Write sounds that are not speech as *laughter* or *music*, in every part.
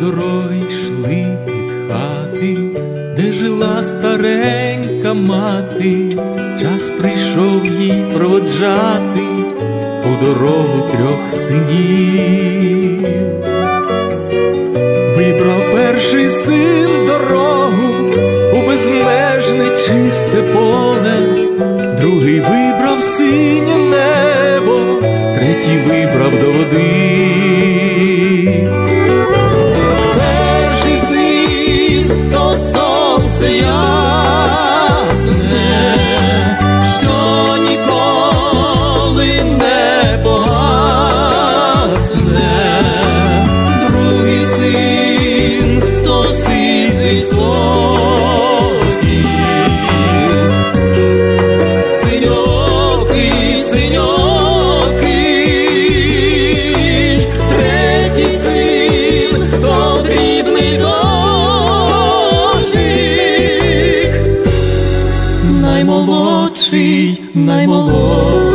дороги йшли від хати, де жила старенька мати, час прийшов їй проводжати у дорогу трьох синів. Вибрав перший син дорогу у безмежне чисте поле, другий вибрав синє небо, третій вибрав до води. наймолодший.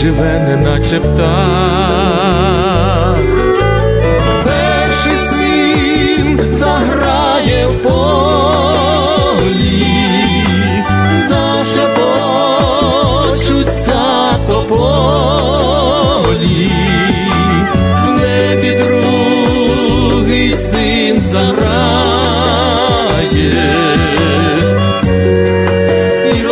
Живе, неначе птах. Перший син заграє в полі, зашепочуться тополі, в небі другий син заграє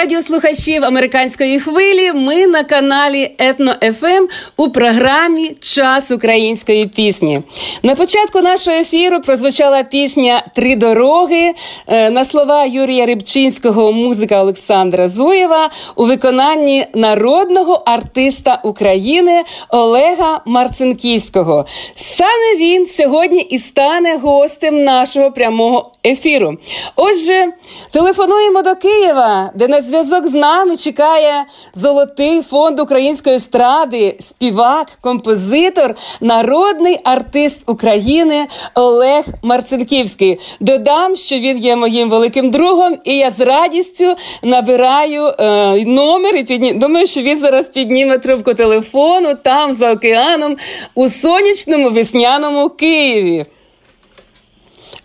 радіослухачів американської хвилі. Ми на каналі Етно ФМ ем у програмі Час української пісні. На початку нашого ефіру прозвучала пісня Три дороги е, на слова Юрія Рибчинського, музика Олександра Зуєва у виконанні народного артиста України Олега Марцинківського. Саме він сьогодні і стане гостем нашого прямого ефіру. Отже, телефонуємо до Києва, де на зв'язок з нами чекає золотий фонд української естради, співак, композитор, народний артист України Олег Марцинківський. Додам, що він є моїм великим другом, і я з радістю набираю е, номер і підні... думаю, що він зараз підніме трубку телефону там за океаном у сонячному весняному Києві.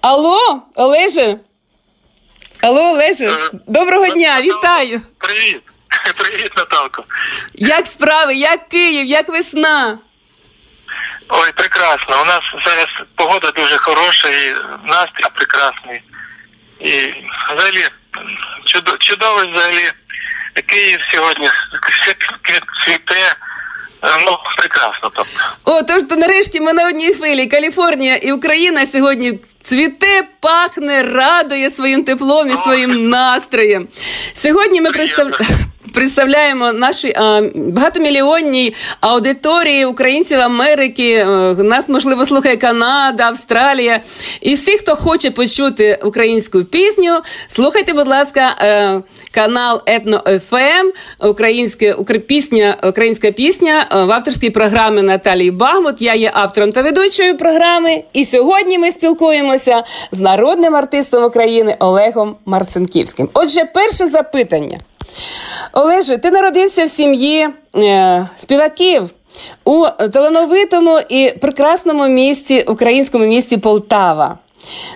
Алло, Олеже? Алло, Олеже, е, доброго дня, вітаю. Привіт, *laughs* привіт, Наталко. Як справи, як Київ, як весна? Ой, прекрасно. У нас зараз погода дуже хороша і настрій прекрасний. І взагалі чудовий взагалі Київ сьогодні *laughs* цвіте. Ну, прекрасно. Тобто. О, тож то нарешті ми на одній хвилі. Каліфорнія і Україна сьогодні цвіте, пахне, радує своїм теплом і своїм настроєм. Сьогодні ми представляємо представляємо нашій багатомільйонній аудиторії українців Америки. Е, нас можливо слухає Канада, Австралія. І всі, хто хоче почути українську пісню, слухайте, будь ласка, е, канал Етно ФМ, українська пісня, українська пісня е, в авторській програмі Наталії Багмут. Я є автором та ведучою програми. І сьогодні ми спілкуємося з народним артистом України Олегом Марцинківським. Отже, перше запитання. Олеже, ти народився в сім'ї е, співаків у талановитому і прекрасному місті, українському місті Полтава.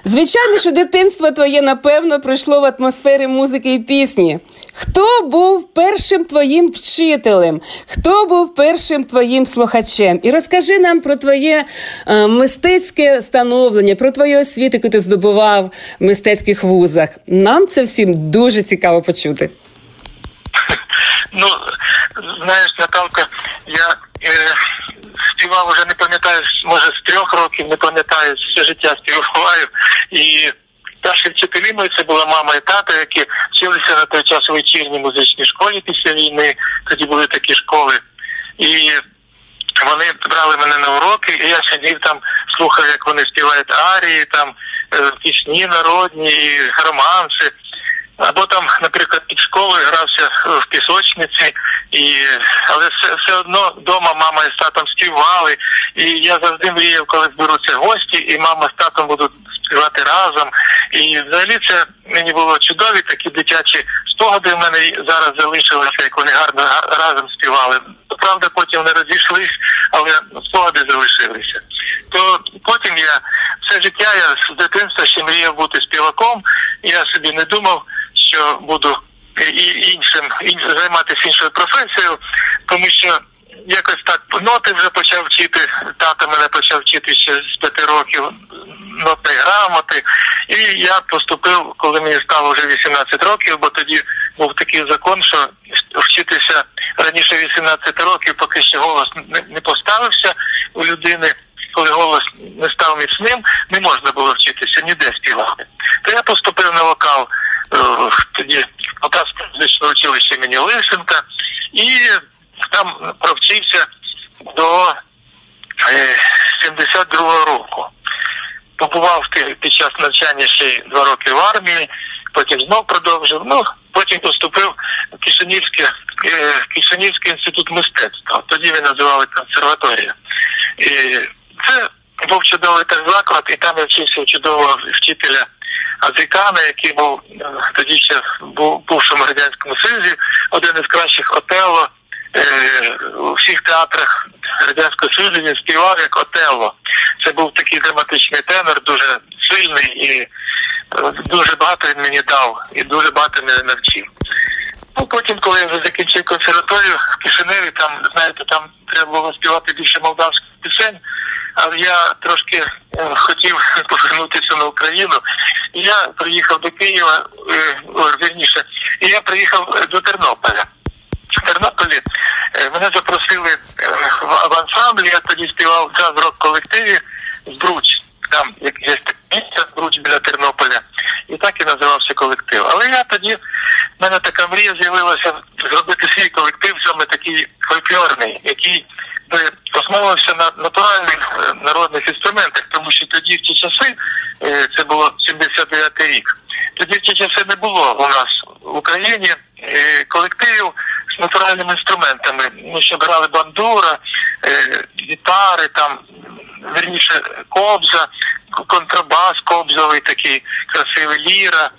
Звичайно, що дитинство твоє, напевно, пройшло в атмосфері музики і пісні. Хто був першим твоїм вчителем? Хто був першим твоїм слухачем? І розкажи нам про твоє е, мистецьке становлення, про твою освіту, яку ти здобував в мистецьких вузах. Нам це всім дуже цікаво почути. Ну, знаєш, Наталка, я е, співав вже не пам'ятаю, може з трьох років, не пам'ятаю, все життя співаю. І перші вчителі мої це була мама і тата, які вчилися на той час у вечірній музичній школі після війни. Тоді були такі школи. І вони брали мене на уроки, і я сидів там, слухав, як вони співають арії, там е, пісні народні, романси. Або там, наприклад, під школою грався в пісочниці, і але все все одно вдома мама з татом співали. І я завжди мріяв, коли зберуться гості, і мама з татом будуть співати разом. І взагалі це мені було чудові такі дитячі спогади в мене зараз залишилися, як вони гарно разом співали. Правда, потім вони розійшлись, але спогади залишилися. То потім я все життя я з дитинства ще мріяв бути співаком. Я собі не думав що буду і іншим займатися іншою професією, тому що якось так ноти вже почав вчити. Тато мене почав вчити ще з п'яти років нотної грамоти. І я поступив, коли мені стало вже 18 років, бо тоді був такий закон, що вчитися раніше 18 років, поки ще голос не поставився у людини. Коли голос не став міцним, не можна було вчитися ніде співати. То я поступив на вокал Е, тоді Полтавське музичне училище імені Лисенка, і там провчився до 72-го е, року. Побував під час навчання ще два роки в армії, потім знов продовжив. Ну, потім поступив в Кишинівський, е, Кишинівський інститут мистецтва. Тоді він називали консерваторія. І Це був чудовий так заклад, і там я вчився чудового вчителя. Азикана, який був е, тоді ще був бувшому радянському союзі, один із кращих Отелло. Е, у всіх театрах радянського союзу він співав як Отелло. Це був такий драматичний тенор, дуже сильний і е, дуже багато він мені дав і дуже багато мене навчив. Ну, Потім, коли я вже закінчив консерваторію в Кишиневі, там, знаєте, там треба було співати більше молдавських пісень, але я трошки е, хотів *laughs* повернутися на Україну. Я приїхав до Києва, е, вірніше, і я приїхав до Тернополя. В Тернополі е, мене запросили е, в ансамблі, я тоді співав джаз рок колективі з Бруч. Там є місце Бруч біля Тернополя. І так і називався колектив. Але я тоді, в мене така мрія з'явилася зробити свій колектив, саме такий фольклорний, який би основувався на натуральних е, народних інструментах, тому що тоді в ті часи, це було 79 рік, тоді в ті часи не було у нас в Україні колективів з натуральними інструментами. Ми ще брали бандура, гітари, там, верніше, кобза, контрабас, кобзовий такий красивий ліра.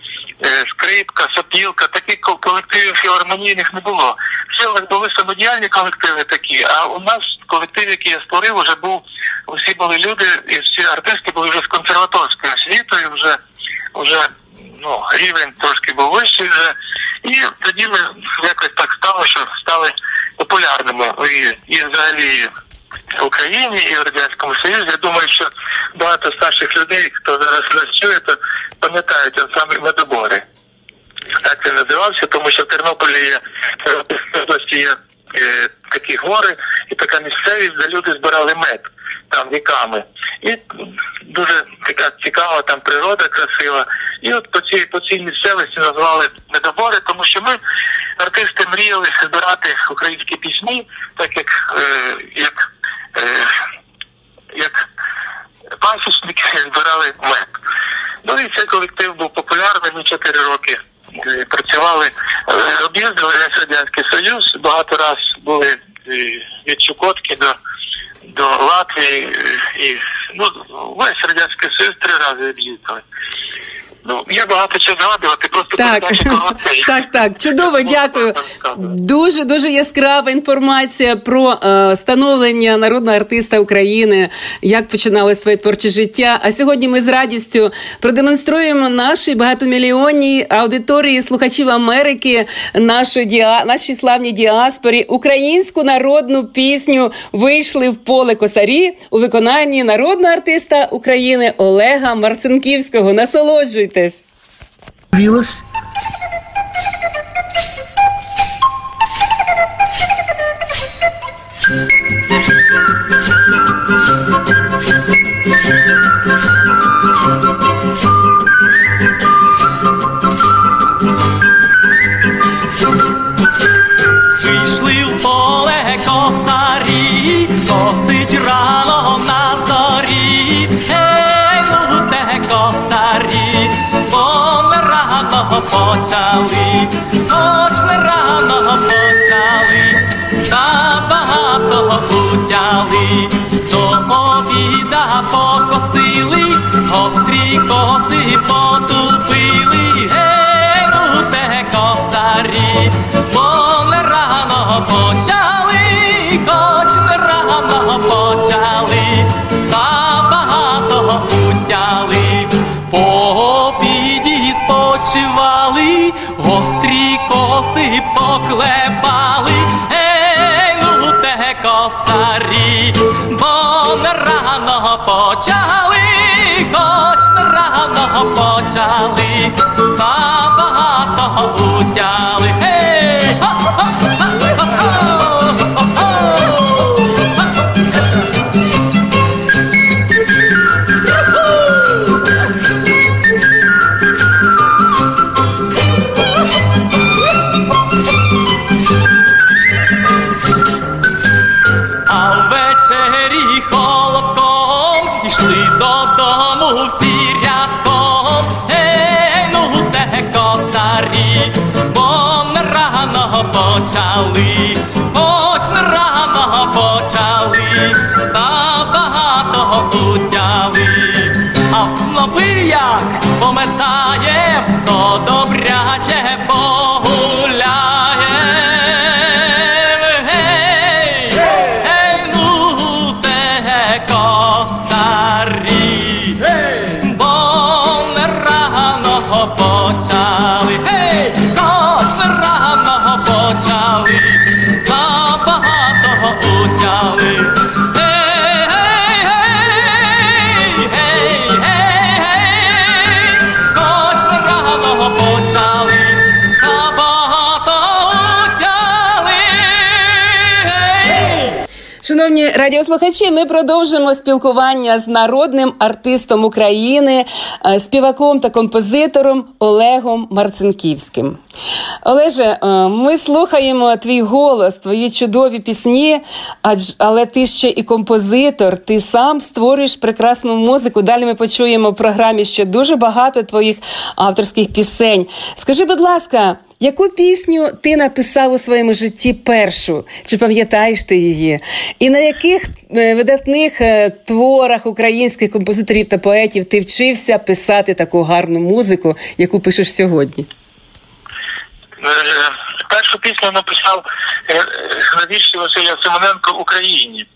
Скрипка, сопілка, таких колективів філармонійних не було. Все були самодіяльні колективи такі, а у нас колектив, який я створив, вже був, усі були люди, і всі артисти були вже з консерваторською освітою, вже вже ну, рівень трошки був вищий вже. І тоді ми якось так стало, що стали популярними і, і взагалі в Україні і в Радянському Союзі. Я думаю, що багато старших людей, хто зараз чує, то пам'ятають саме медобори. так він називався, тому що в Тернополі є є такі гори і така місцевість, де люди збирали мед там віками. І дуже така цікава там природа красива. І от по цій по цій місцевості назвали медобори, тому що ми, артисти, мріяли збирати українські пісні, так як е, як, е, як пасічники збирали мед. Ну і цей колектив був популярний, ми 4 роки е, працювали, е, об'їздили весь Радянський Союз, багато раз були е, від Чукотки до до Латвії е, і ну, весь Радянський Союз три рази об'їздили. Ну, я багато чого згадувати, просто так, *laughs* так, так, чудово, дякую. Дуже дуже яскрава інформація про е, становлення народного артиста України, як починали своє творче життя. А сьогодні ми з радістю продемонструємо нашій багатомільйонній аудиторії слухачів Америки, нашу діа, нашій славній діаспорі, українську народну пісню вийшли в поле косарі у виконанні народного артиста України Олега Марцинківського. Насолоджуйтесь. Насолоджуйтесь. Вілось. Почали, хоч рано почали, та багато утяли, до обіда покосили, гострі коси потупили. Ну те косарі, бо не рано почали, коси поклепали, ей, ну те косарі, бо не рано почали, хоч не рано почали, та багато утяли. Почали, багато утяли. Шановні радіослухачі, ми продовжимо спілкування з народним артистом України, е, співаком та композитором Олегом Марцинківським. Олеже, е, ми слухаємо твій голос, твої чудові пісні, але ти ще і композитор, ти сам створюєш прекрасну музику. Далі ми почуємо в програмі ще дуже багато твоїх авторських пісень. Скажи, будь ласка. Яку пісню ти написав у своєму житті першу? Чи пам'ятаєш ти її? І на яких е, видатних е, творах українських композиторів та поетів ти вчився писати таку гарну музику, яку пишеш сьогодні? Е, Першу пісню написав на вірші Василя Симоненко Україні.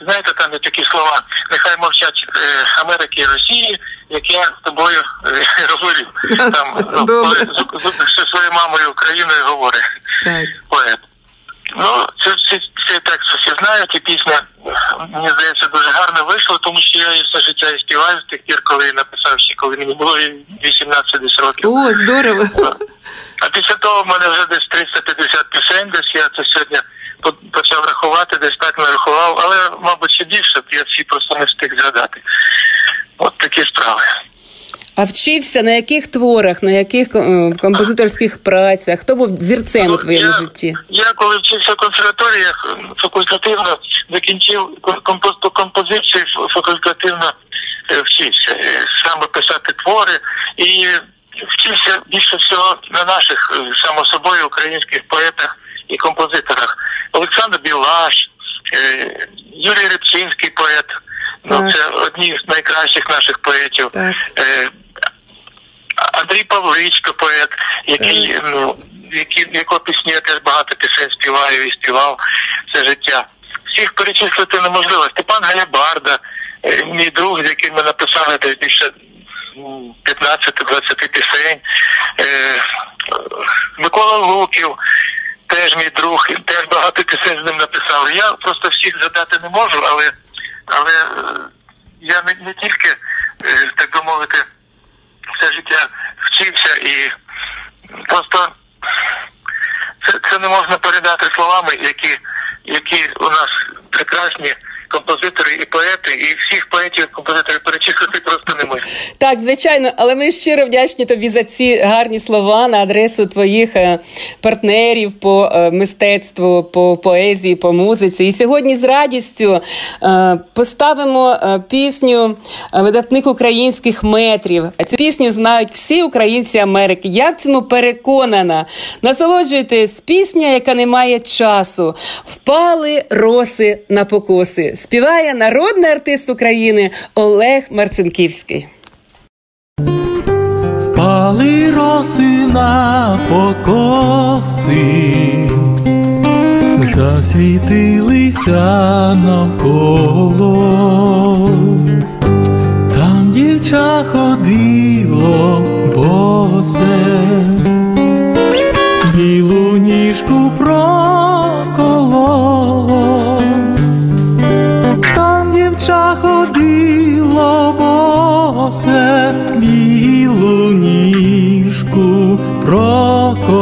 Знаєте, там є такі слова, нехай мовчать е, Америки і Росії, як я з тобою е, *laughs* говорю. Там ну, *laughs* коли з, з, зі своєю мамою Україною говорить поет. Ну, це, це, цей текст всі знають, і пісня мені здається, дуже гарно вийшло, тому що я і все життя і співаю з тих пір, коли я написав ще, коли мені було 18 десь років. О, здорово. А після того в мене вже десь 350 пісень, десь я це сьогодні почав рахувати, десь так нарахував, але, мабуть, ще більше, я всі просто не встиг згадати. От такі справи. А вчився на яких творах, на яких е, композиторських працях? Хто був зірцем у Ну, твоєму я, житті? Я коли вчився в консерваторіях, факультативно закінчив по композиції факультативно е, вчився е, саме писати твори і вчився більше всього на наших, само собою, українських поетах і композиторах. Олександр Білаш, е, Юрій Рибчинський поет. Ну, це одні з найкращих наших поетів. Так. Е, Андрій Павличко, поет, який, ну, які, якого пісні я теж багато пісень співаю і співав все життя. Всіх перечислити неможливо. Степан Галябарда, е, мій друг, з яким ми написали десь більше 15-20 пісень. Е, е, Микола Луків, теж мій друг, теж багато пісень з ним написали. Я просто всіх задати не можу, але, але е, я не, не тільки, е, так би мовити, все життя вчився і просто це, це не можна передати словами, які, які у нас прекрасні композитори і поети, і всіх поетів композиторів перечислити просто не можна. Так, звичайно, але ми щиро вдячні тобі за ці гарні слова на адресу твоїх е, партнерів по е, мистецтву, по поезії, по музиці. І сьогодні з радістю е, поставимо пісню видатних українських метрів. Цю пісню знають всі українці Америки. Я в цьому переконана. Насолоджуйтесь пісня, яка не має часу. Впали роси на покоси. Співає народний артист України Олег Марцинківський. Пали роси на покоси, засвітилися навколо, там дівча ходило босе, білу Rocco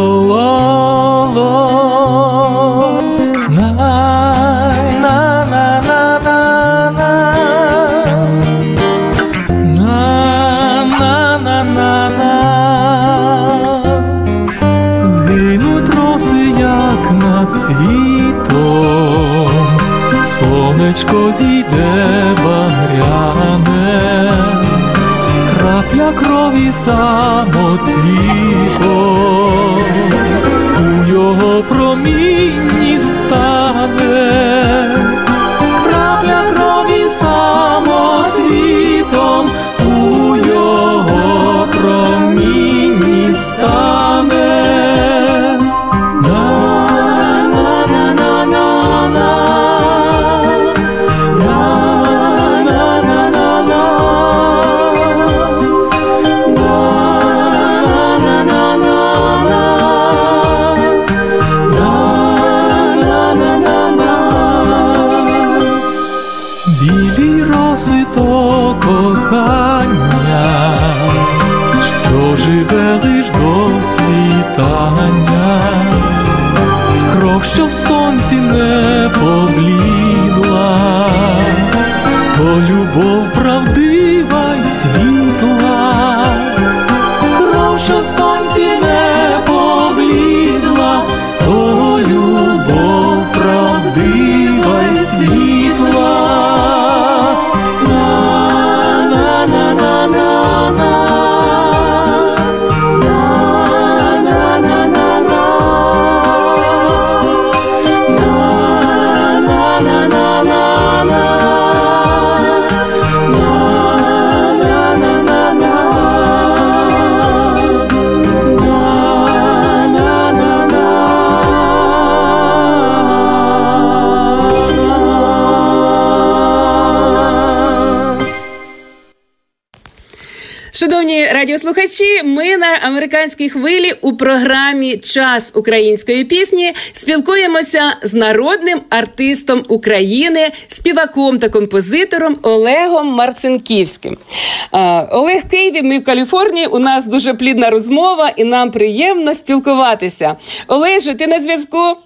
Шановні радіослухачі, ми на американській хвилі у програмі Час української пісні спілкуємося з народним артистом України, співаком та композитором Олегом Марцинківським. Олег в Києві, ми в Каліфорнії. У нас дуже плідна розмова, і нам приємно спілкуватися. Олеже, ти на зв'язку?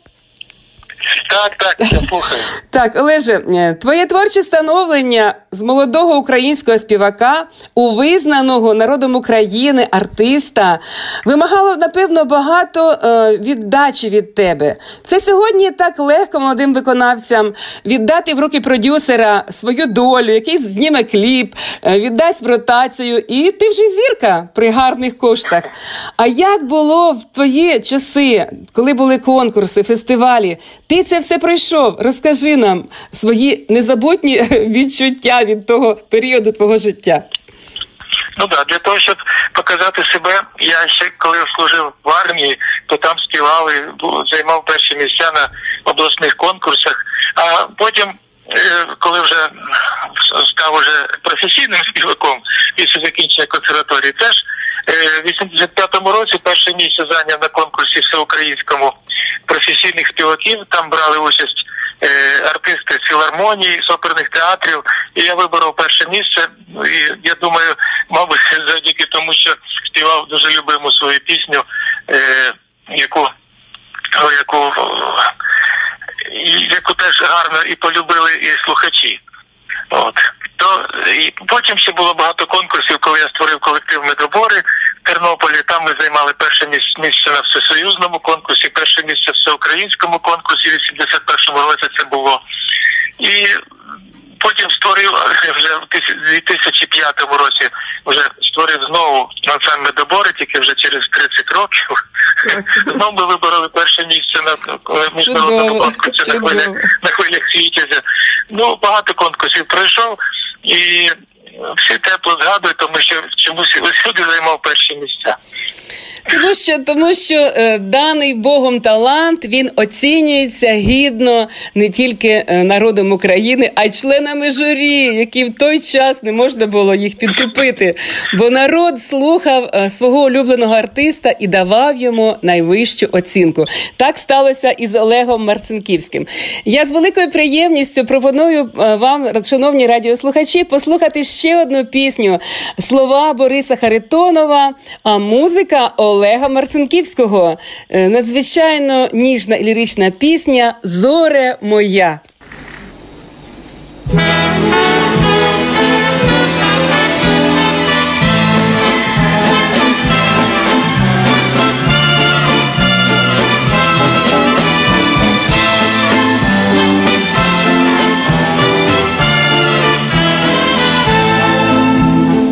Так, так, я слухаю. *laughs* Так, Олеже, е, твоє творче становлення з молодого українського співака у визнаного народом України артиста вимагало, напевно, багато е, віддачі від тебе. Це сьогодні так легко молодим виконавцям віддати в руки продюсера свою долю, який зніме кліп, е, віддасть в ротацію, і ти вже зірка при гарних коштах. А як було в твої часи, коли були конкурси, фестивалі? Ти це все пройшов. Розкажи нам свої незабутні *laughs* відчуття від того періоду твого життя. Ну да, для того, щоб показати себе, я ще коли служив в армії, то там співали, займав перші місця на обласних конкурсах. А потім, е, коли вже став уже професійним співаком після закінчення консерваторії, теж в 85-му році перше місце зайняв на конкурсі всеукраїнському професійних співаків. Там брали участь е, артисти філармонії, з оперних театрів. І я виборов перше місце. Ну, і я думаю, мабуть, *laughs* завдяки тому, що співав дуже любиму свою пісню, е, яку яку яку теж гарно і полюбили і слухачі. От то потім ще було багато конкурсів, коли я створив колектив медобори в Тернополі. Там ми займали перше місце на всесоюзному конкурсі, перше місце в всеукраїнському конкурсі. В 81-му році це було. І потім створив вже в 2005 році вже створив знову ансамбль медобори, тільки вже через 30 років. Знову ми вибороли перше місце на міжнародному конкурсі на хвилях на хвилях світязя. Ну багато конкурсів пройшов і всі тепло згадують, тому що чомусь усюди займав перші місця. Тому що тому що е, даний Богом талант він оцінюється гідно не тільки е, народом України, а й членами журі, які в той час не можна було їх підкупити. Бо народ слухав е, свого улюбленого артиста і давав йому найвищу оцінку. Так сталося і з Олегом Марцинківським. Я з великою приємністю пропоную е, вам, шановні радіослухачі, послухати ще одну пісню слова Бориса Харитонова, а музика Олега Марцинківського. Е, надзвичайно ніжна і лірична пісня Зоре моя.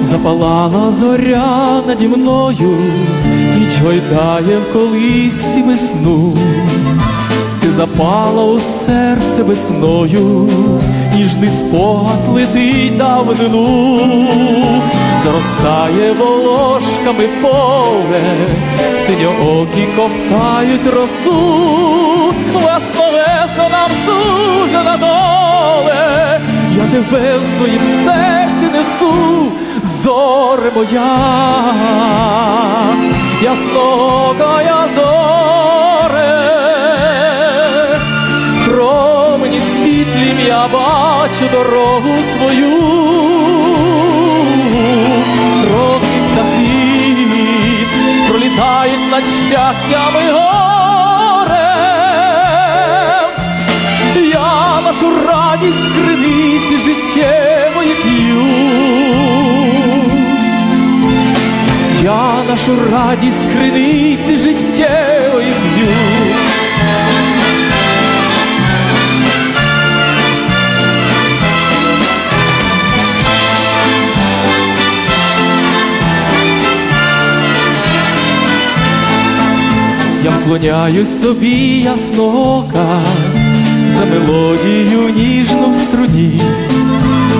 Запалала зоря наді мною, ніч гойдає в колисі весну, ти запала у серце весною, ніжний спогад летить давнину, заростає волошками поле, синьоокі ковтають росу, весно весно нам сужена доле, я тебе в своїм серці несу зоре моя, яснокая зоре, промені світлім я бачу дорогу свою, роки птахи пролітають над щастями горем, я нашу радість криниці життєвої п'ю. Я нашу радість криниці життєвої п'ю. Я вклоняюсь тобі, яснока, за мелодію ніжну в струні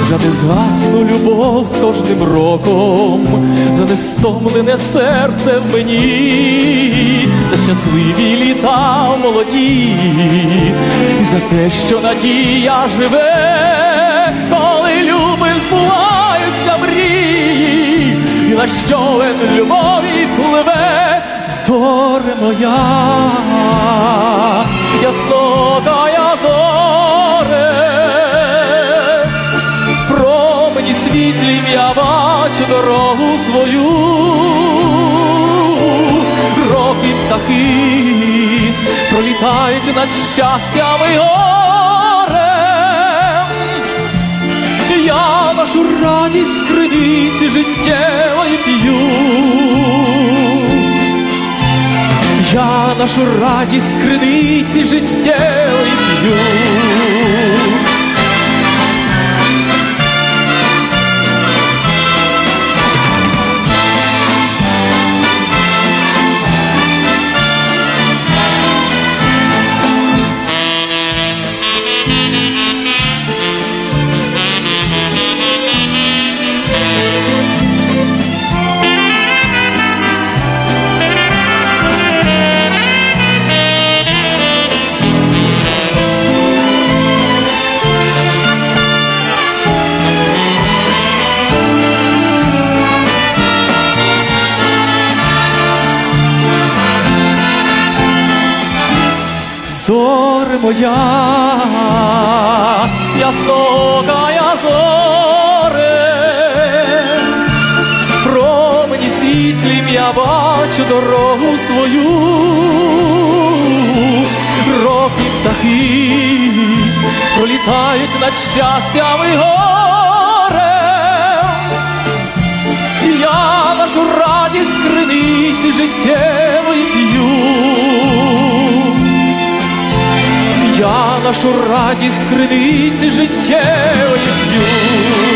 за незгасну любов з кожним роком, за нестомлене серце в мені, за щасливі літа молоді, і за те, що надія живе, коли люби збуваються мрії, я над човен любові пливе, зоре моя, яснотая я бачу дорогу свою, роки птахи пролітають над щастями горем, я нашу радість криниці життєвої п'ю. Я нашу радість криниці життєвої п'ю. Моя, яснокая зоре, промені світлім я бачу дорогу свою, роки птахи пролітають над щастями горем, я нашу радість криниці життєвої п'ю. Я нашу радість криниці життєвої п'ю.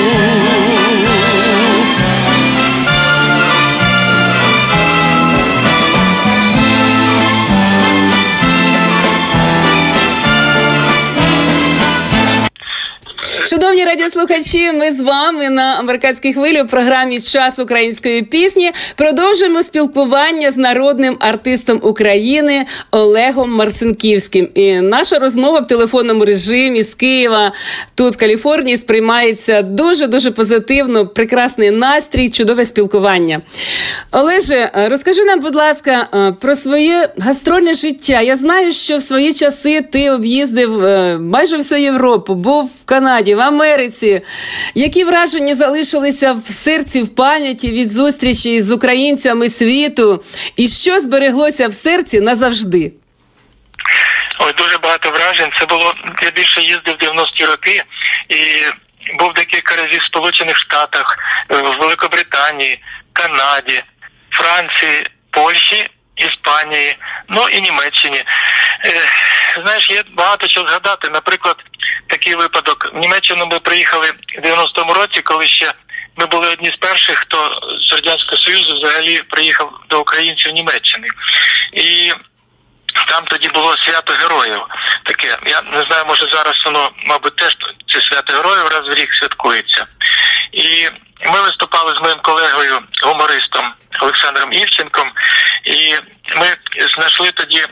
Шановні радіослухачі, ми з вами на американській хвилі у програмі Час української пісні продовжуємо спілкування з народним артистом України Олегом Марцинківським. І наша розмова в телефонному режимі з Києва тут в Каліфорнії сприймається дуже дуже позитивно. Прекрасний настрій, чудове спілкування. Олеже, розкажи нам, будь ласка, про своє гастрольне життя. Я знаю, що в свої часи ти об'їздив е, майже всю Європу, був в Канаді, Америці. Які враження залишилися в серці, в пам'яті від зустрічі з українцями світу? І що збереглося в серці назавжди? Ой, дуже багато вражень. Це було я більше їздив в 90-ті роки і був декілька разів в Сполучених Штатах, в Великобританії, Канаді, Франції, Польщі. Іспанії, ну і Німеччині. Е, знаєш, є багато чого згадати. Наприклад, такий випадок. В Німеччину ми приїхали в 90-му році, коли ще ми були одні з перших, хто з Радянського Союзу взагалі приїхав до українців Німеччини. І там тоді було свято героїв. Таке, я не знаю, може зараз воно, мабуть, теж це свято героїв раз в рік святкується. І ми виступали з моїм колегою, гумористом Олександром Івченком, і ми знайшли тоді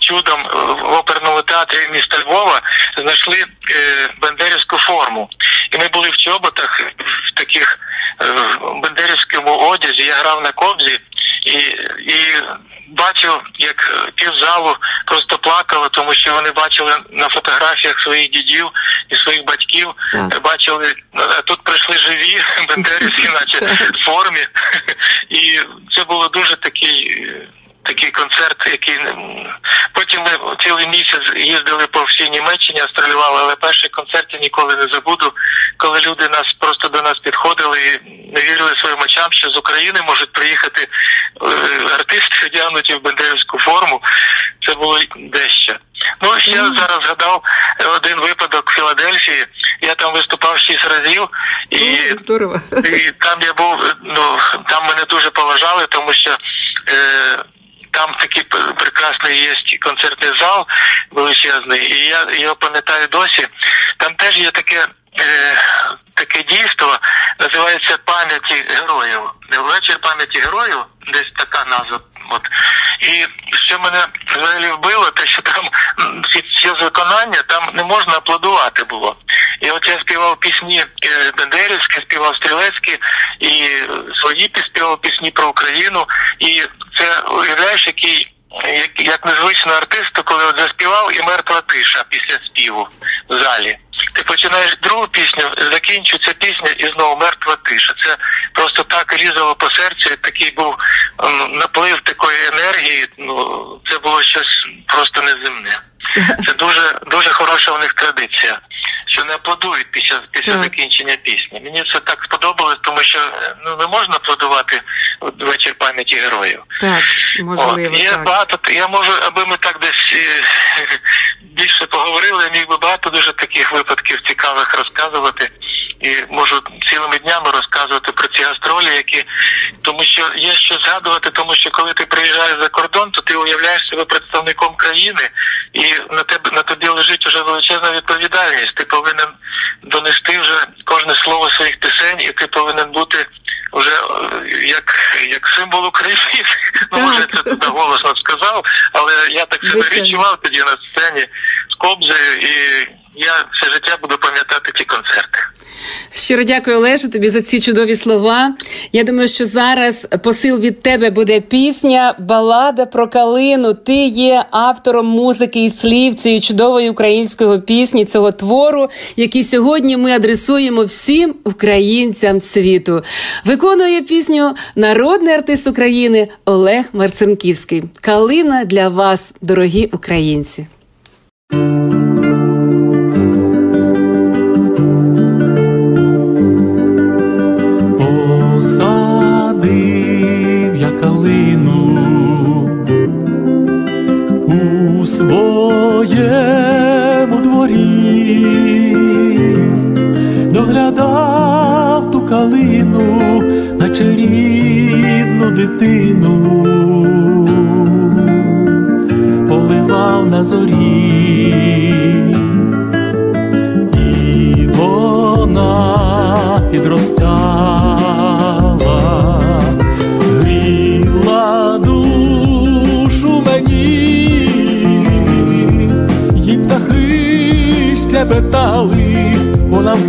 чудом в оперному театрі міста Львова, знайшли е, бендерівську форму. І ми були в чоботах в таких е, бендерівському одязі. Я грав на кобзі і, і бачив, як півзалу просто плакало, тому що вони бачили на фотографіях своїх дідів і своїх батьків. Так. Бачили, а тут прийшли живі *laughs* *laughs* бендерівці, наче в формі. *laughs* І це було дуже такий. Такий концерт, який потім ми цілий місяць їздили по всій Німеччині, гастролювали, але перший концерт я ніколи не забуду, коли люди нас просто до нас підходили і не вірили своїм очам, що з України можуть приїхати е, артисти, одягнуті в бендерівську форму. Це було дещо. Ну, ще зараз згадав один випадок в Філадельфії. Я там виступав шість разів, і Здорово. і там я був, ну там мене дуже поважали, тому що такий прекрасний є концертний зал величезний, і я його пам'ятаю досі. Там теж є таке. Е, Таке дійство називається пам'яті героїв. Вечір пам'яті героїв, десь така назва. От. І що мене взагалі вбило, те, що там під час виконання там не можна аплодувати було. І от я співав пісні е, Бендерівські, співав стрілецькі, і свої співав пісні про Україну. І це уявляєш, який як, як незвично артисту, коли от заспівав і мертва тиша після співу в залі. Ти починаєш другу пісню, закінчується пісня і знову мертва тиша. Це просто так різало по серцю, такий був наплив такої енергії. Ну це було щось просто неземне. *laughs* Це дуже дуже хороша у них традиція, що не аплодують після після Так. закінчення пісні. Мені це так сподобалось, тому що ну не можна аплодувати вечір пам'яті героїв. Так, можливо, От, є так. багато, я можу, аби ми так десь е, *laughs* більше поговорили, я міг би багато дуже таких випадків цікавих розказувати. І можу цілими днями розказувати про ці гастролі, які тому що є що згадувати, тому що коли ти приїжджаєш за кордон, то ти уявляєш себе представником країни, і на тебе на тобі лежить вже величезна відповідальність. Ти повинен донести вже кожне слово своїх пісень, і ти повинен бути вже е, як, як символ України. *laughs* Ну, може, це туди голосно сказав, але я так себе відчував тоді на сцені з Кобзею, і я все життя буду пам'ятати ті концерти. Щиро дякую, Олеже, тобі за ці чудові слова. Я думаю, що зараз посил від тебе буде пісня Балада про калину. Ти є автором музики і слів цієї чудової української пісні, цього твору, який сьогодні ми адресуємо всім українцям світу. Виконує пісню народний артист України Олег Марцинківський. Калина для вас, дорогі українці. На зорі. І вона підростала, гріла душу мені, і птахи щебетали, вона в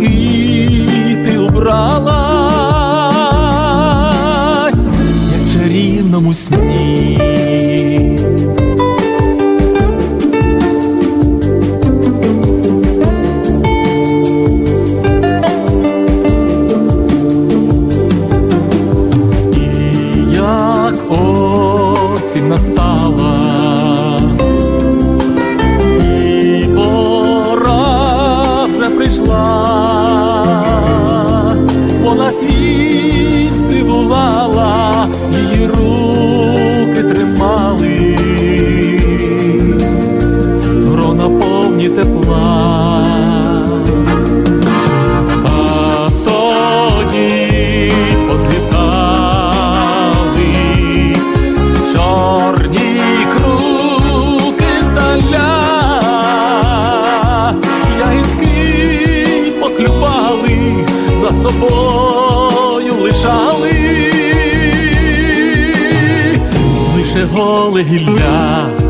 лише голе гілля.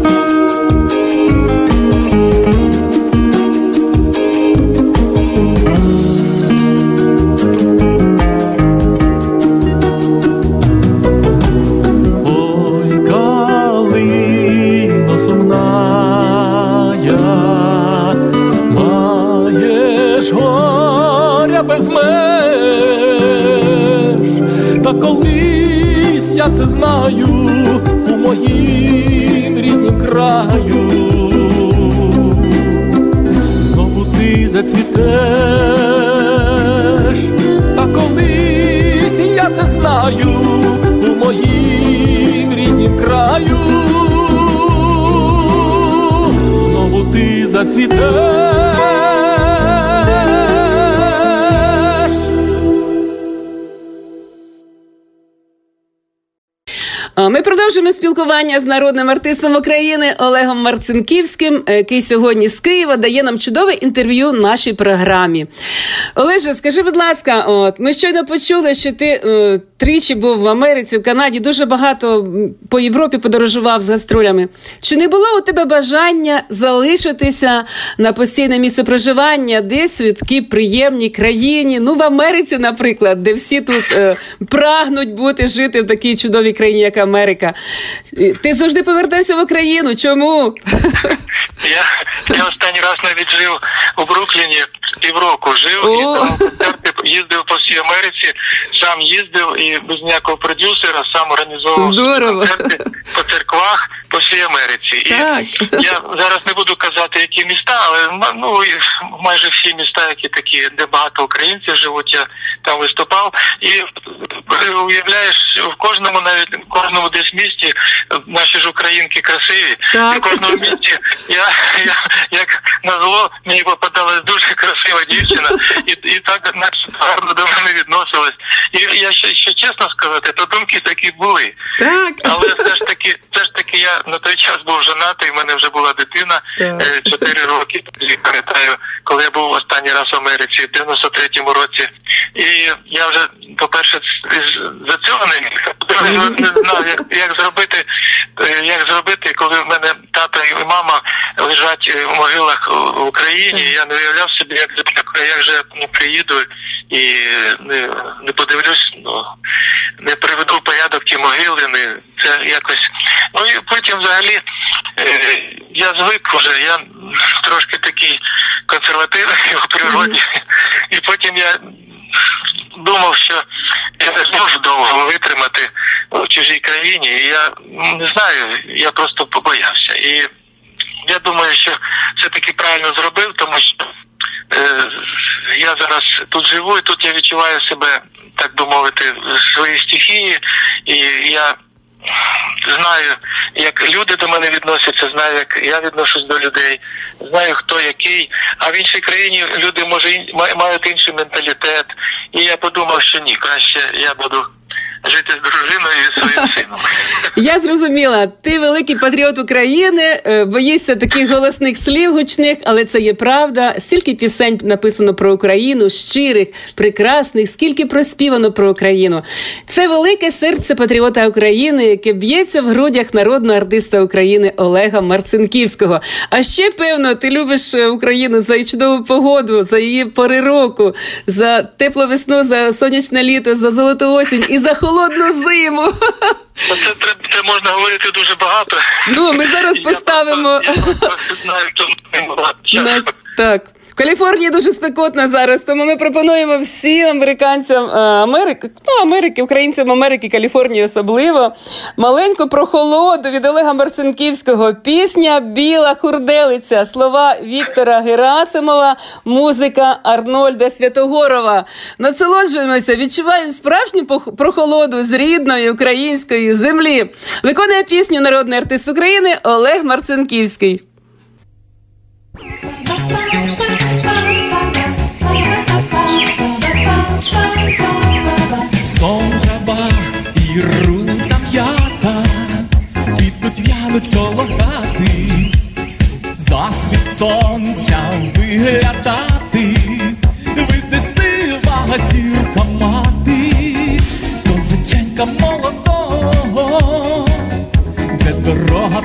Зацвітеш. Ми продовжуємо спілкування з народним артистом України Олегом Марцинківським, який сьогодні з Києва дає нам чудове інтерв'ю нашій програмі. Олеже, скажи, будь ласка, от ми щойно почули, що ти е, тричі був в Америці, в Канаді, дуже багато по Європі подорожував з гастролями. Чи не було у тебе бажання залишитися на постійне місце проживання десь в такій приємній країні? Ну, в Америці, наприклад, де всі тут е, прагнуть бути жити в такій чудовій країні, як Америка. Ти завжди повертайся в Україну. Чому? Я я останній раз навіть жив у Брукліні півроку жив О! і їздив по всій Америці, сам їздив і без ніякого продюсера, сам організовував Здорово. концерти по церквах по всій Америці. Так. І я зараз не буду казати, які міста, але ну майже всі міста, які такі, де багато українців живуть, я там виступав. І уявляєш, в кожному навіть в кожному десь місті наші ж українки красиві. Так. І в кожному місті я, я як на зло мені попадалась дуже красива дівчина, і і так наче гарно до мене відносилась. І я ще, ще чесно сказати, то думки такі були. Так. Але все ж таки, все ж таки, я на той час був женатий, в мене вже була дитина е, чотири роки. Пам'ятаю, коли я був останній раз в Америці в 93-му році. І я вже, по-перше, за цього не не знав, як, як зробити, е, як зробити, коли в мене тато і мама лежать в могилах в Україні. Я не уявляв собі, як як же ну, приїду і не не подивлюсь, ну не приведу в порядок ті могили. Не це якось. Ну і потім взагалі е, я звик вже, я трошки такий консервативний *laughs* у природі, і потім я думав, що я не зможу довго витримати в чужій країні. І я не знаю, я просто побоявся. І я думаю, що все таки правильно зробив, тому що е, я зараз тут живу, і тут я відчуваю себе, так би мовити, в своїй стихії, і я знаю, як люди до мене відносяться, знаю, як я відношусь до людей, знаю хто який. А в іншій країні люди може мають інший менталітет. І я подумав, що ні, краще я буду жити з дружиною і своїм *laughs* сином. Я зрозуміла, ти великий патріот України, е, боїшся таких голосних слів гучних, але це є правда. Стільки пісень написано про Україну, щирих, прекрасних, скільки проспівано про Україну. Це велике серце патріота України, яке б'ється в грудях народного артиста України Олега Марцинківського. А ще певно, ти любиш е, Україну за її чудову погоду, за її пори року, за теплу весну, за сонячне літо, за золоту осінь і за холодну зиму. Це, це це, можна говорити дуже багато. Ну, ми зараз поставимо. Я, я, я, так. Каліфорнії дуже спекотно зараз, тому ми пропонуємо всім американцям е, Америки, ну Америки, українцям Америки, Каліфорнії особливо маленьку прохолоду від Олега Марцинківського. Пісня Біла хурделиця, слова Віктора Герасимова, музика Арнольда Святогорова. Насолоджуємося, відчуваємо справжню прохолоду з рідної української землі. Виконує пісню народний артист України Олег Марцинківський. Сон і рута м'ята, квітнуть в'януть коло хати, засвіт сонця виглядати, вийде сива зірка мати, козаченька молодого, де дорога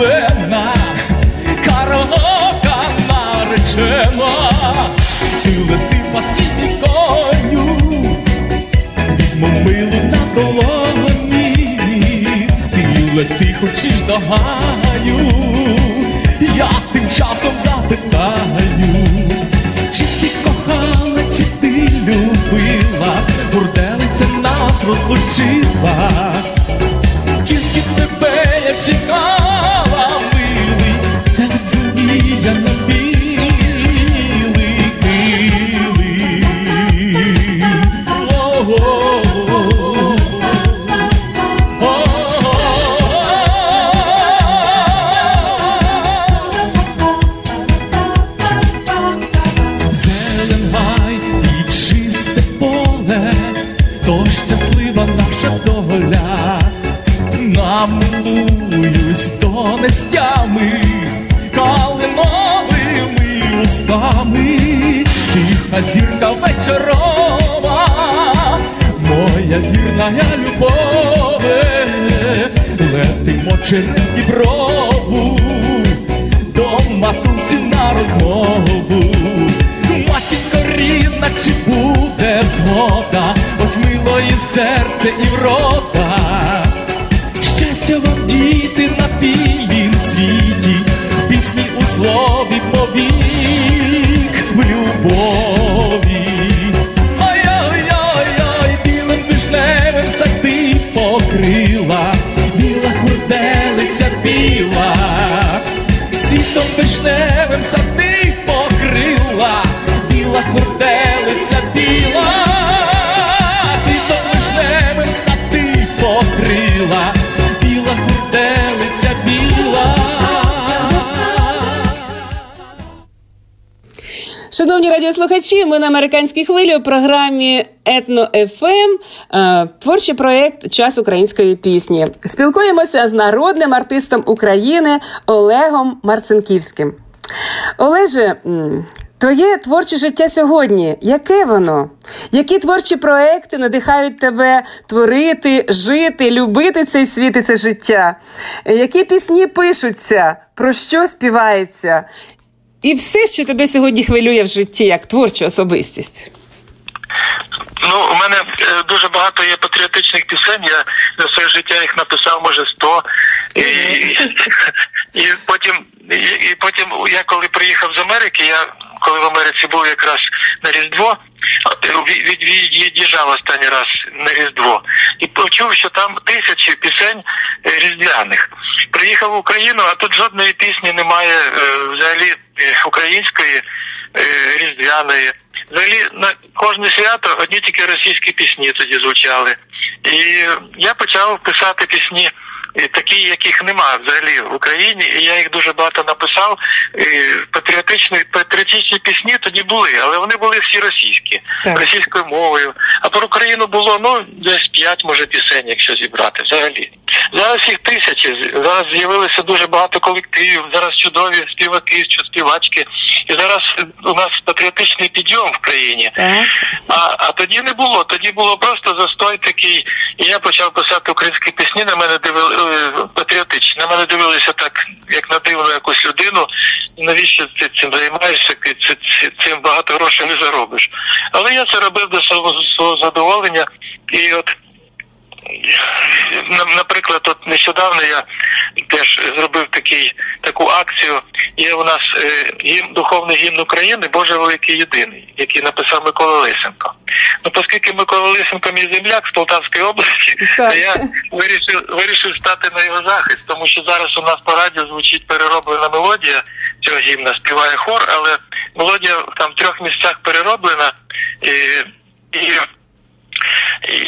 зелена, караока наречена, ти лети паскізний коню, візьму милу та долоні, ти лети хочеш до гаю, я тим часом запитаю, чи ти кохала, чи ти любила, бурделиця нас розлучила. Chicago. Через діброву, до матусі на розмову. Матінко рідна, чи буде згода, ось мило і серце, і врода. Шановні радіослухачі, ми на американській хвилі у програмі Етно ФМ творчий проєкт Час української пісні. Спілкуємося з народним артистом України Олегом Марцинківським. Олеже, твоє творче життя сьогодні. Яке воно? Які творчі проекти надихають тебе творити, жити, любити цей світ і це життя? Які пісні пишуться? Про що співається? І все, що тебе сьогодні хвилює в житті, як творчу особистість. Ну, у мене е, дуже багато є патріотичних пісень. Я за своє життя їх написав, може, сто. І, і потім, і, і потім я коли приїхав з Америки, я коли в Америці був якраз на Різдво, е, від- від- від'їжджав останній раз на Різдво, і почув, що там тисячі пісень е, різдвяних. Приїхав в Україну, а тут жодної пісні немає взагалі української е, різдвяної. Взагалі на кожне свято одні тільки російські пісні тоді звучали. І я почав писати пісні. Е, Такі, яких нема взагалі в Україні, і я їх дуже багато написав. І Патріотичні патріотичні пісні тоді були, але вони були всі російські, Так. російською мовою. А про Україну було ну десь п'ять може пісень, якщо зібрати. Взагалі зараз їх тисячі. Зараз з'явилося дуже багато колективів. Зараз чудові співаки, співачки. І зараз у нас патріотичний підйом в країні. Так. А, а тоді не було. Тоді було просто застой такий. І я почав писати українські пісні. На мене дивили е, патріотичні. На мене дивилися так, як на дивну якусь людину. Навіщо ти цим займаєшся? Ти цим багато грошей не заробиш. Але я це робив до свого, свого задоволення. І от наприклад, от нещодавно я теж зробив такий таку акцію. Є у нас е, гімн, духовний гімн України Боже великий єдиний, який написав Микола Лисенко. Ну, оскільки Микола Лисенко мій земляк з Полтавської області, то я вирішив вирішив стати на його захист, тому що зараз у нас по радіо звучить перероблена мелодія цього гімна, співає хор, але мелодія там в трьох місцях перероблена. І, і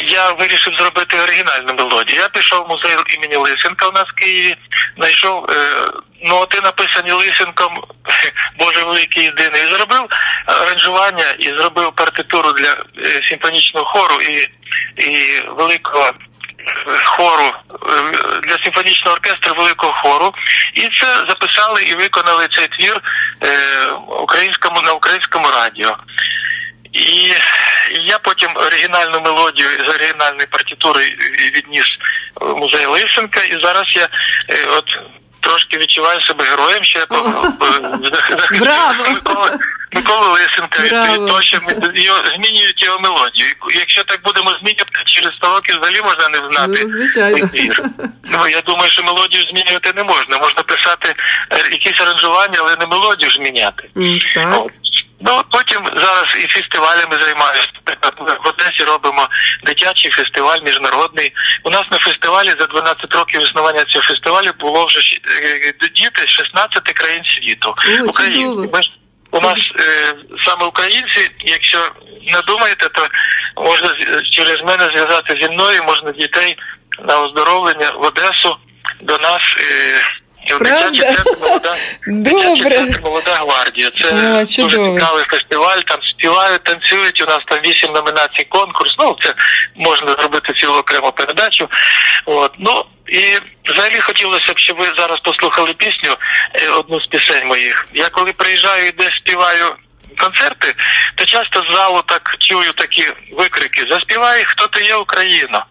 я вирішив зробити оригінальну мелодію. Я пішов в музей імені Лисенка у нас в Києві, знайшов е, ноти, написані Лисенком, *laughs* Боже великий єдиний, і зробив аранжування і зробив партитуру для е, симфонічного хору і, і великого е, хору е, для симфонічного оркестру великого хору. І це записали і виконали цей твір е, українському на українському радіо. І я потім оригінальну мелодію з оригінальної партитури відніс в музей Лисенка, і зараз я е, от трошки відчуваю себе героєм, що я по- Миколи, Лисенка від того, що змінюють його мелодію. Якщо так будемо змінювати, через 100 років взагалі можна не знати. Ну, звичайно. Ну я думаю, що мелодію змінювати не можна. Можна писати е, якісь аранжування, але не мелодію ж міняти. Так. Ну потім зараз і фестивалями займаюся. В Одесі робимо дитячий фестиваль міжнародний. У нас на фестивалі за 12 років існування цього фестивалю було вже щ- е, діти з 16 країн світу. О, Українці. Ми у нас е, саме українці, якщо не думаєте, то можна через мене зв'язати зі мною, можна дітей на оздоровлення в Одесу до нас. Е, в Правда? дитячий центр молода, *laughs* Добре. центр молода гвардія. Це О, дуже цікавий фестиваль. Там співають, танцюють. У нас там вісім номінацій конкурс. Ну це можна зробити цілу окрему передачу. От ну і взагалі хотілося б, щоб ви зараз послухали пісню е, одну з пісень моїх. Я коли приїжджаю і десь співаю. Концерти, то часто з залу так чую такі викрики: Заспівай, хто ти є Україна.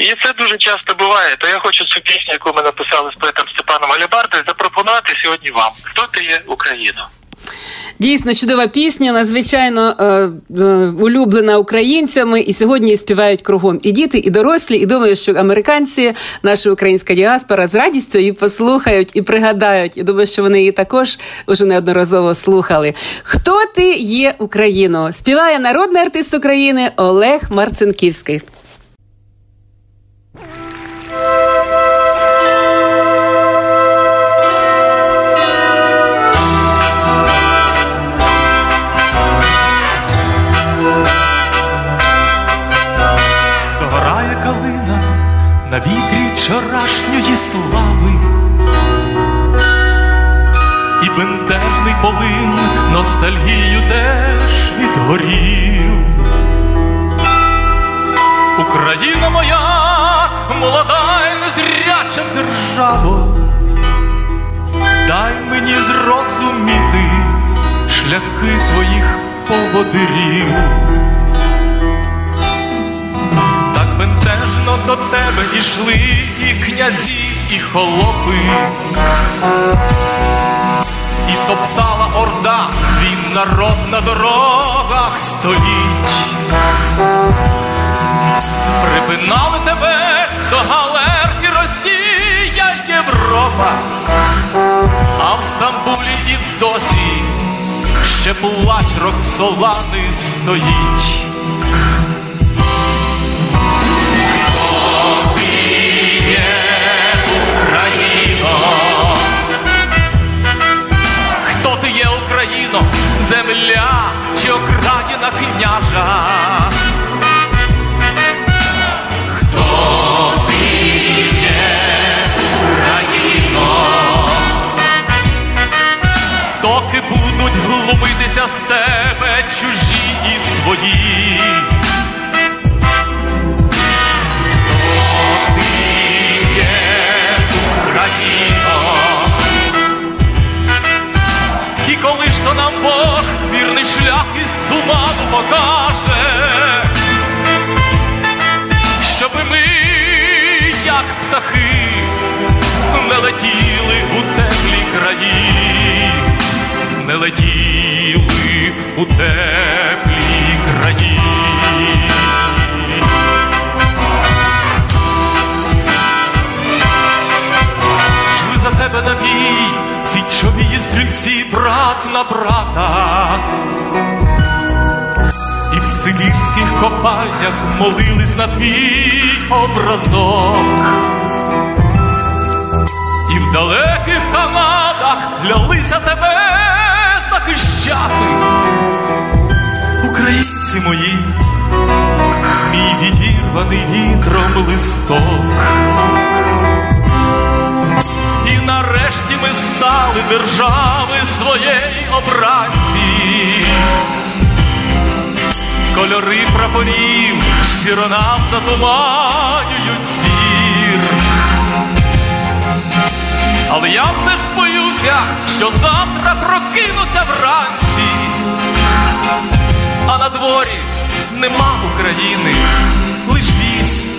І це дуже часто буває. То я хочу цю пісню, яку ми написали з поетом Степаном Алібардою, запропонувати сьогодні вам. Хто ти є Україна? Дійсно чудова пісня, надзвичайно е, е, улюблена українцями, і сьогодні її співають кругом і діти, і дорослі. І думаю, що американці, наша українська діаспора, з радістю її послухають і пригадають. І думаю, що вони її також уже неодноразово слухали. Хто ти є Україно? Співає народний артист України Олег Марцинківський. На вітрі вчорашньої слави, і бентежний полин ностальгію теж відгорів. Україна моя, молода й незряча держава, дай мені зрозуміти шляхи твоїх поводирів. До тебе ішли і князі, і холопи, і топтала орда, твій народ на дорогах стоїть. Припинали тебе до галер і Росія, Європа, а в Стамбулі і досі ще плач Роксолани стоїть. Окраїна княжа? Хто ти є, Україно? Доки будуть глумитися з тебе чужі і свої. Україно. І коли ж то нам Бог вірний шлях із туману покаже, щоби ми, як птахи, не летіли у теплі краї, не летіли у теплі краї. Шли за тебе на бій, стрільці, брат на брата. І в сибірських копальнях молились на твій образок. І в далеких Канадах клялися тебе захищати. Українці мої, мій відірваний вітром листок. Нарешті ми стали держави своєї обранці. Кольори прапорів щиро нам затуманюють зір. Але я все ж боюся, що завтра прокинуся вранці, а на дворі нема України, лиш віз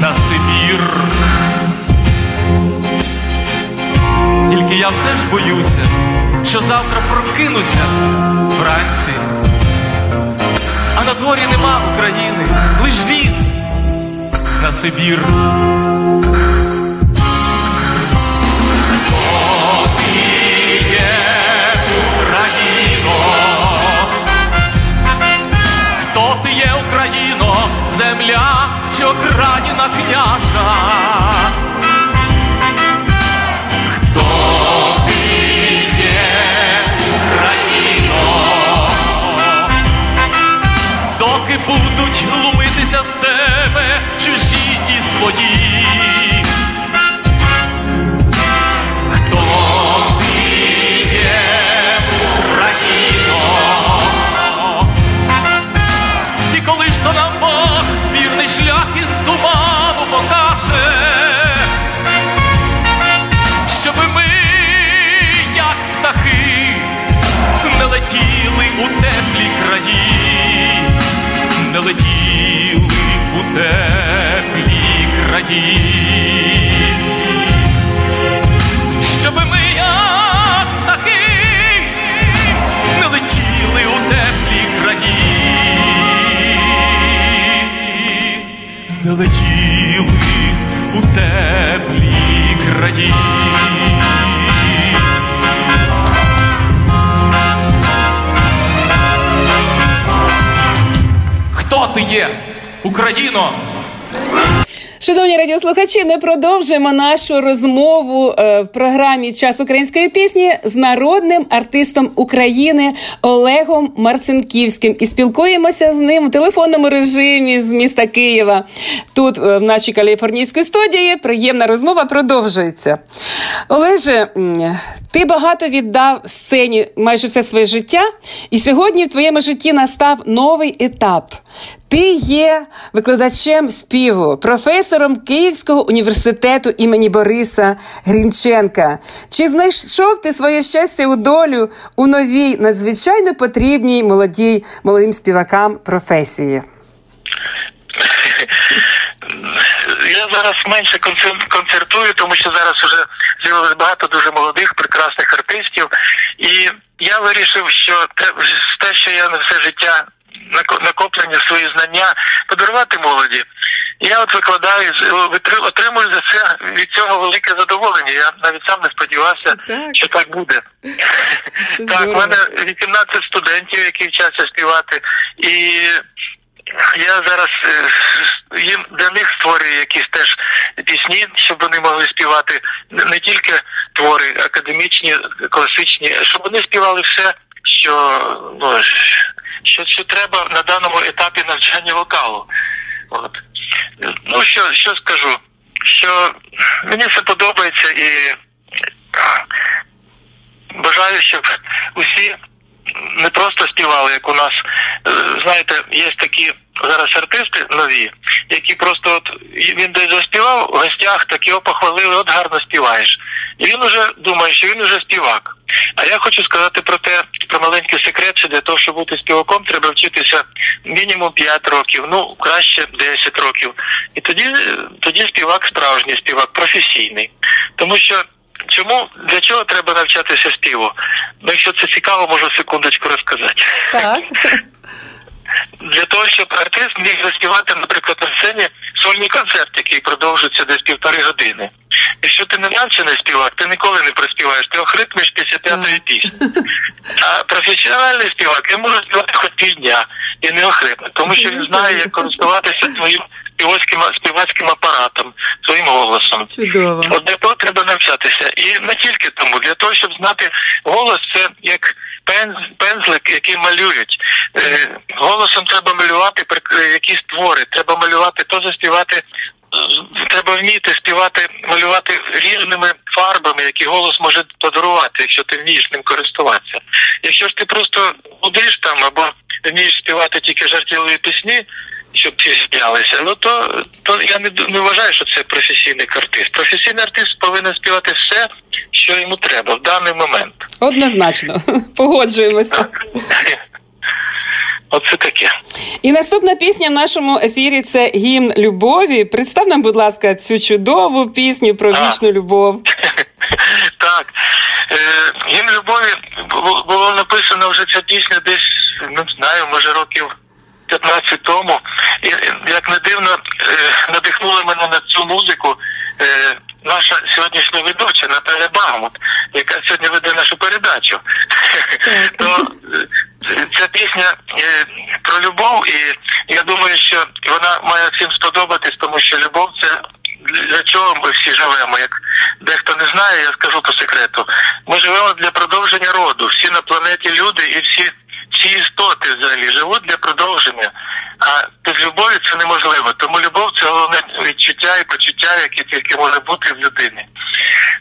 на Сибір. Тільки я все ж боюся, що завтра прокинуся вранці, а на дворі нема України, лиш віз на Сибір. Теплі краї, щоб ми, птахи, не летіли у теплі краї, не летіли у теплі краї. Хто ти є, Україно? Шановні радіослухачі, ми продовжуємо нашу розмову е, в програмі Час української пісні з народним артистом України Олегом Марцинківським і спілкуємося з ним у телефонному режимі з міста Києва. Тут е, в нашій каліфорнійській студії приємна розмова продовжується. Олеже, ти багато віддав сцені майже все своє життя, і сьогодні в твоєму житті настав новий етап. Ти є викладачем співу, професором Київського університету імені Бориса Грінченка. Чи знайшов ти своє щастя у долю у новій надзвичайно потрібній молодій молодим співакам професії? Я зараз менше концер- концертую, тому що зараз вже з'явилось багато дуже молодих, прекрасних артистів. І я вирішив, що те, що я на все життя накоплені свої знання, подарувати молоді. Я от викладаю, отримую за це від цього велике задоволення. Я навіть сам не сподівався, Так. що так буде. Так, в мене 18 студентів, які вчаться співати, і я зараз е, їм для них створюю якісь теж пісні, щоб вони могли співати не тільки твори академічні, класичні, щоб вони співали все, що ну що, що треба на даному етапі навчання вокалу. От. Ну що, що скажу? Що мені все подобається і бажаю, щоб усі не просто співали, як у нас. Е, Знаєте, є такі зараз артисти нові, які просто от він десь заспівав в гостях, так його похвалили, от гарно співаєш. І він уже думає, що він уже співак. А я хочу сказати про те, про маленький секрет, що для того, щоб бути співаком, треба вчитися мінімум 5 років, ну краще 10 років. І тоді, тоді співак справжній співак, професійний. Тому що Чому для чого треба навчатися співу? Ну, якщо це цікаво, можу секундочку розказати. Так. *laughs* Для того, щоб артист міг заспівати, наприклад, на сцені сольний концерт, який продовжується десь півтори години. Якщо ти не навчений співак, ти ніколи не проспіваєш, ти охрипнеш після п'ятої пісні. А професіональний співак він може співати хоч півдня і не охрипне, тому що він знає, як користуватися своїм співацьким, співацьким апаратом, своїм голосом. Чудово. От для того треба навчатися. І не тільки тому, для того, щоб знати голос, це як пензлик, який малюють. Е, голосом треба малювати е, якісь твори, треба малювати, то заспівати. Треба вміти співати, малювати різними фарбами, які голос може подарувати, якщо ти вмієш ним користуватися. Якщо ж ти просто будеш там або вмієш співати тільки жартівливі пісні, щоб всі сміялися, ну то, то я не, не вважаю, що це професійний артист. Професійний артист повинен співати все, що йому треба в даний момент. Однозначно. *laughs* Погоджуємося. Оце таке. І наступна пісня в нашому ефірі це гімн любові. Представ нам, будь ласка, цю чудову пісню про А. вічну любов. *laughs* Так. Гімн любові було написано вже ця пісня десь, не знаю, може років 15 тому. І як не дивно, надихнула мене на цю музику наша сьогоднішня ведуча Наталя Багмут, яка сьогодні веде нашу передачу. То ця пісня про любов, і я думаю, що вона має всім сподобатись, тому що любов це для чого ми всі живемо. Як дехто не знає, я скажу по секрету. Ми живемо для продовження роду. Всі на планеті люди і всі всі істоти взагалі живуть для продовження. А без любові це неможливо. Тому любов це головне відчуття і почуття, яке тільки може бути в людині.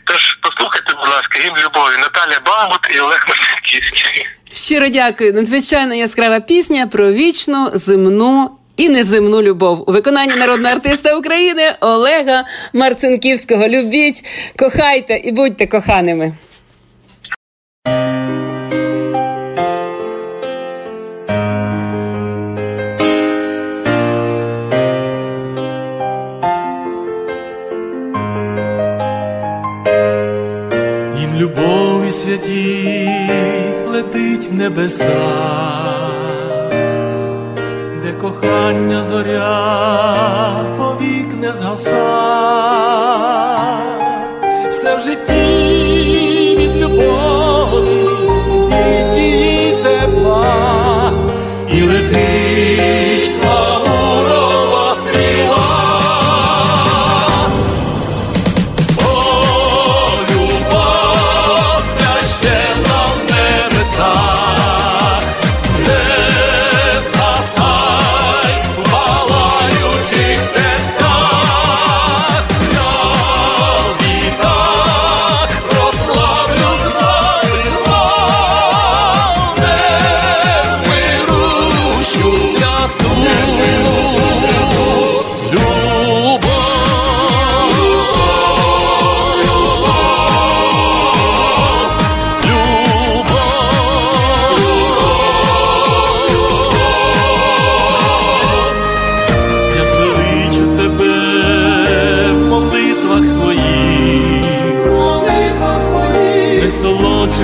Тож послухайте, будь ласка, їм любові Наталя Багут і Олег Марцинківський. Щиро дякую. Надзвичайно яскрава пісня про вічну земну. І неземну любов у виконанні народного артиста України Олега Марцинківського. Любіть, кохайте і будьте коханими. Святі летить в небеса, де кохання зоря повік не згаса, все в житті від любові і тепла і летить.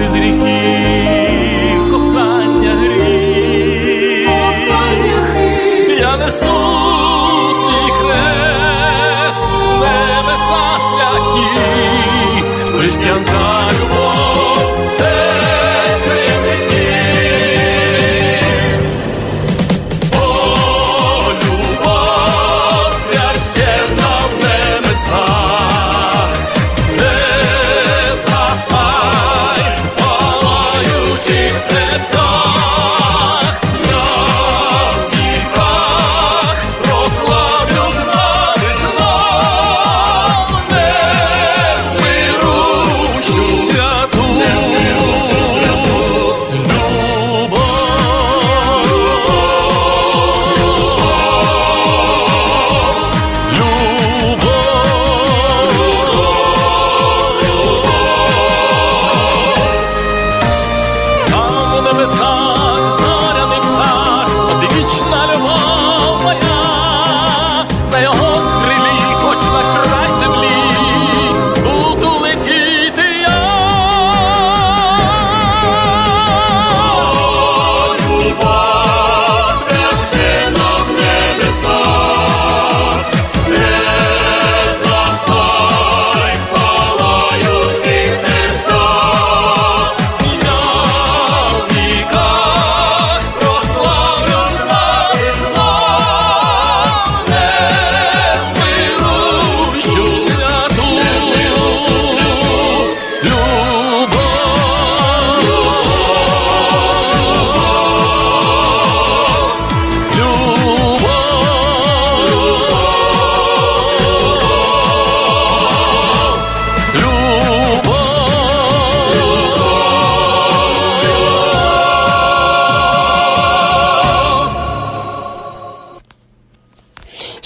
з гріхів, кохання гріх, я несу свій хрест, небеса святі, лиш п'янка.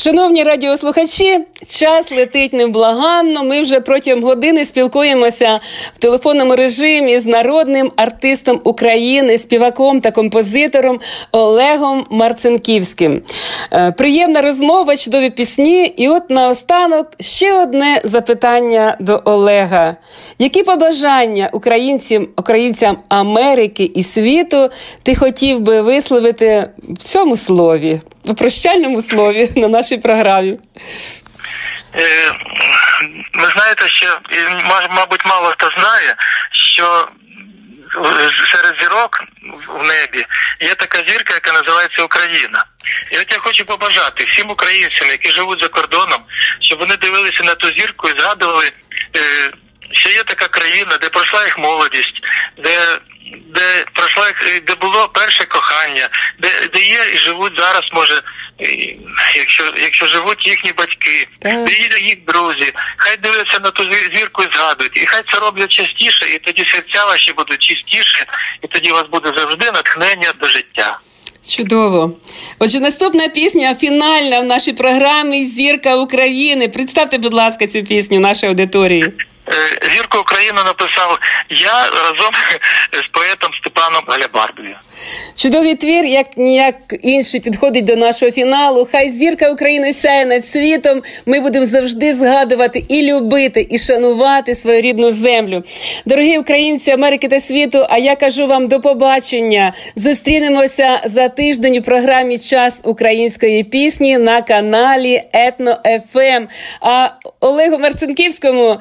Шановні радіослухачі, час летить невблаганно. Ми вже протягом години спілкуємося в телефонному режимі з народним артистом України, співаком та композитором Олегом Марцинківським. Е, приємна розмова, чудові пісні. І от наостанок ще одне запитання до Олега: які побажання українцям, українцям Америки і світу ти хотів би висловити в цьому слові? В прощальному слові на нашій програмі. Е, ви знаєте, що мабуть, мало хто знає, що серед зірок в небі є така зірка, яка називається Україна. І от я хочу побажати всім українцям, які живуть за кордоном, щоб вони дивилися на ту зірку і згадували, е, що є така країна, де пройшла їх молодість, де де пройшла де було перше кохання, де де є і живуть зараз, може, якщо якщо живуть їхні батьки, так. де є їх друзі, хай дивляться на ту зірку і згадують, і хай це роблять частіше, і тоді серця ваші будуть чистіше, і тоді у вас буде завжди натхнення до життя. Чудово. Отже, наступна пісня фінальна в нашій програмі Зірка України. Представте, будь ласка, цю пісню нашій аудиторії. Е, Зірку України написав я разом з поетом Степаном Галябардою. Чудовий твір, як ніяк інший, підходить до нашого фіналу. Хай зірка України сяє над світом. Ми будемо завжди згадувати і любити, і шанувати свою рідну землю. Дорогі українці Америки та світу. А я кажу вам до побачення. Зустрінемося за тиждень у програмі Час української пісні на каналі Етно ФМ. Ем». А Олегу Марцинківському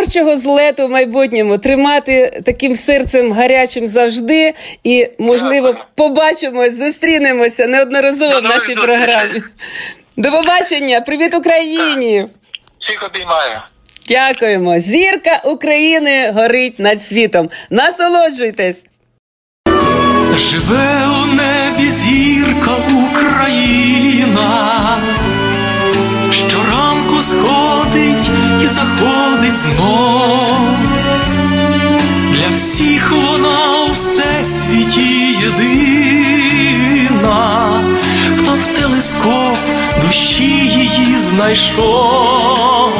творчого злету в майбутньому тримати таким серцем гарячим завжди і можливо побачимось, зустрінемося неодноразово в нашій програмі. До побачення, привіт Україні! Всіх обіймаю. Дякуємо. Зірка України горить над світом. Насолоджуйтесь. Живе у небі зірка Україна, щоранку сходить і заходить знов. Для всіх вона у всесвіті єдина, хто в телескоп душі її знайшов.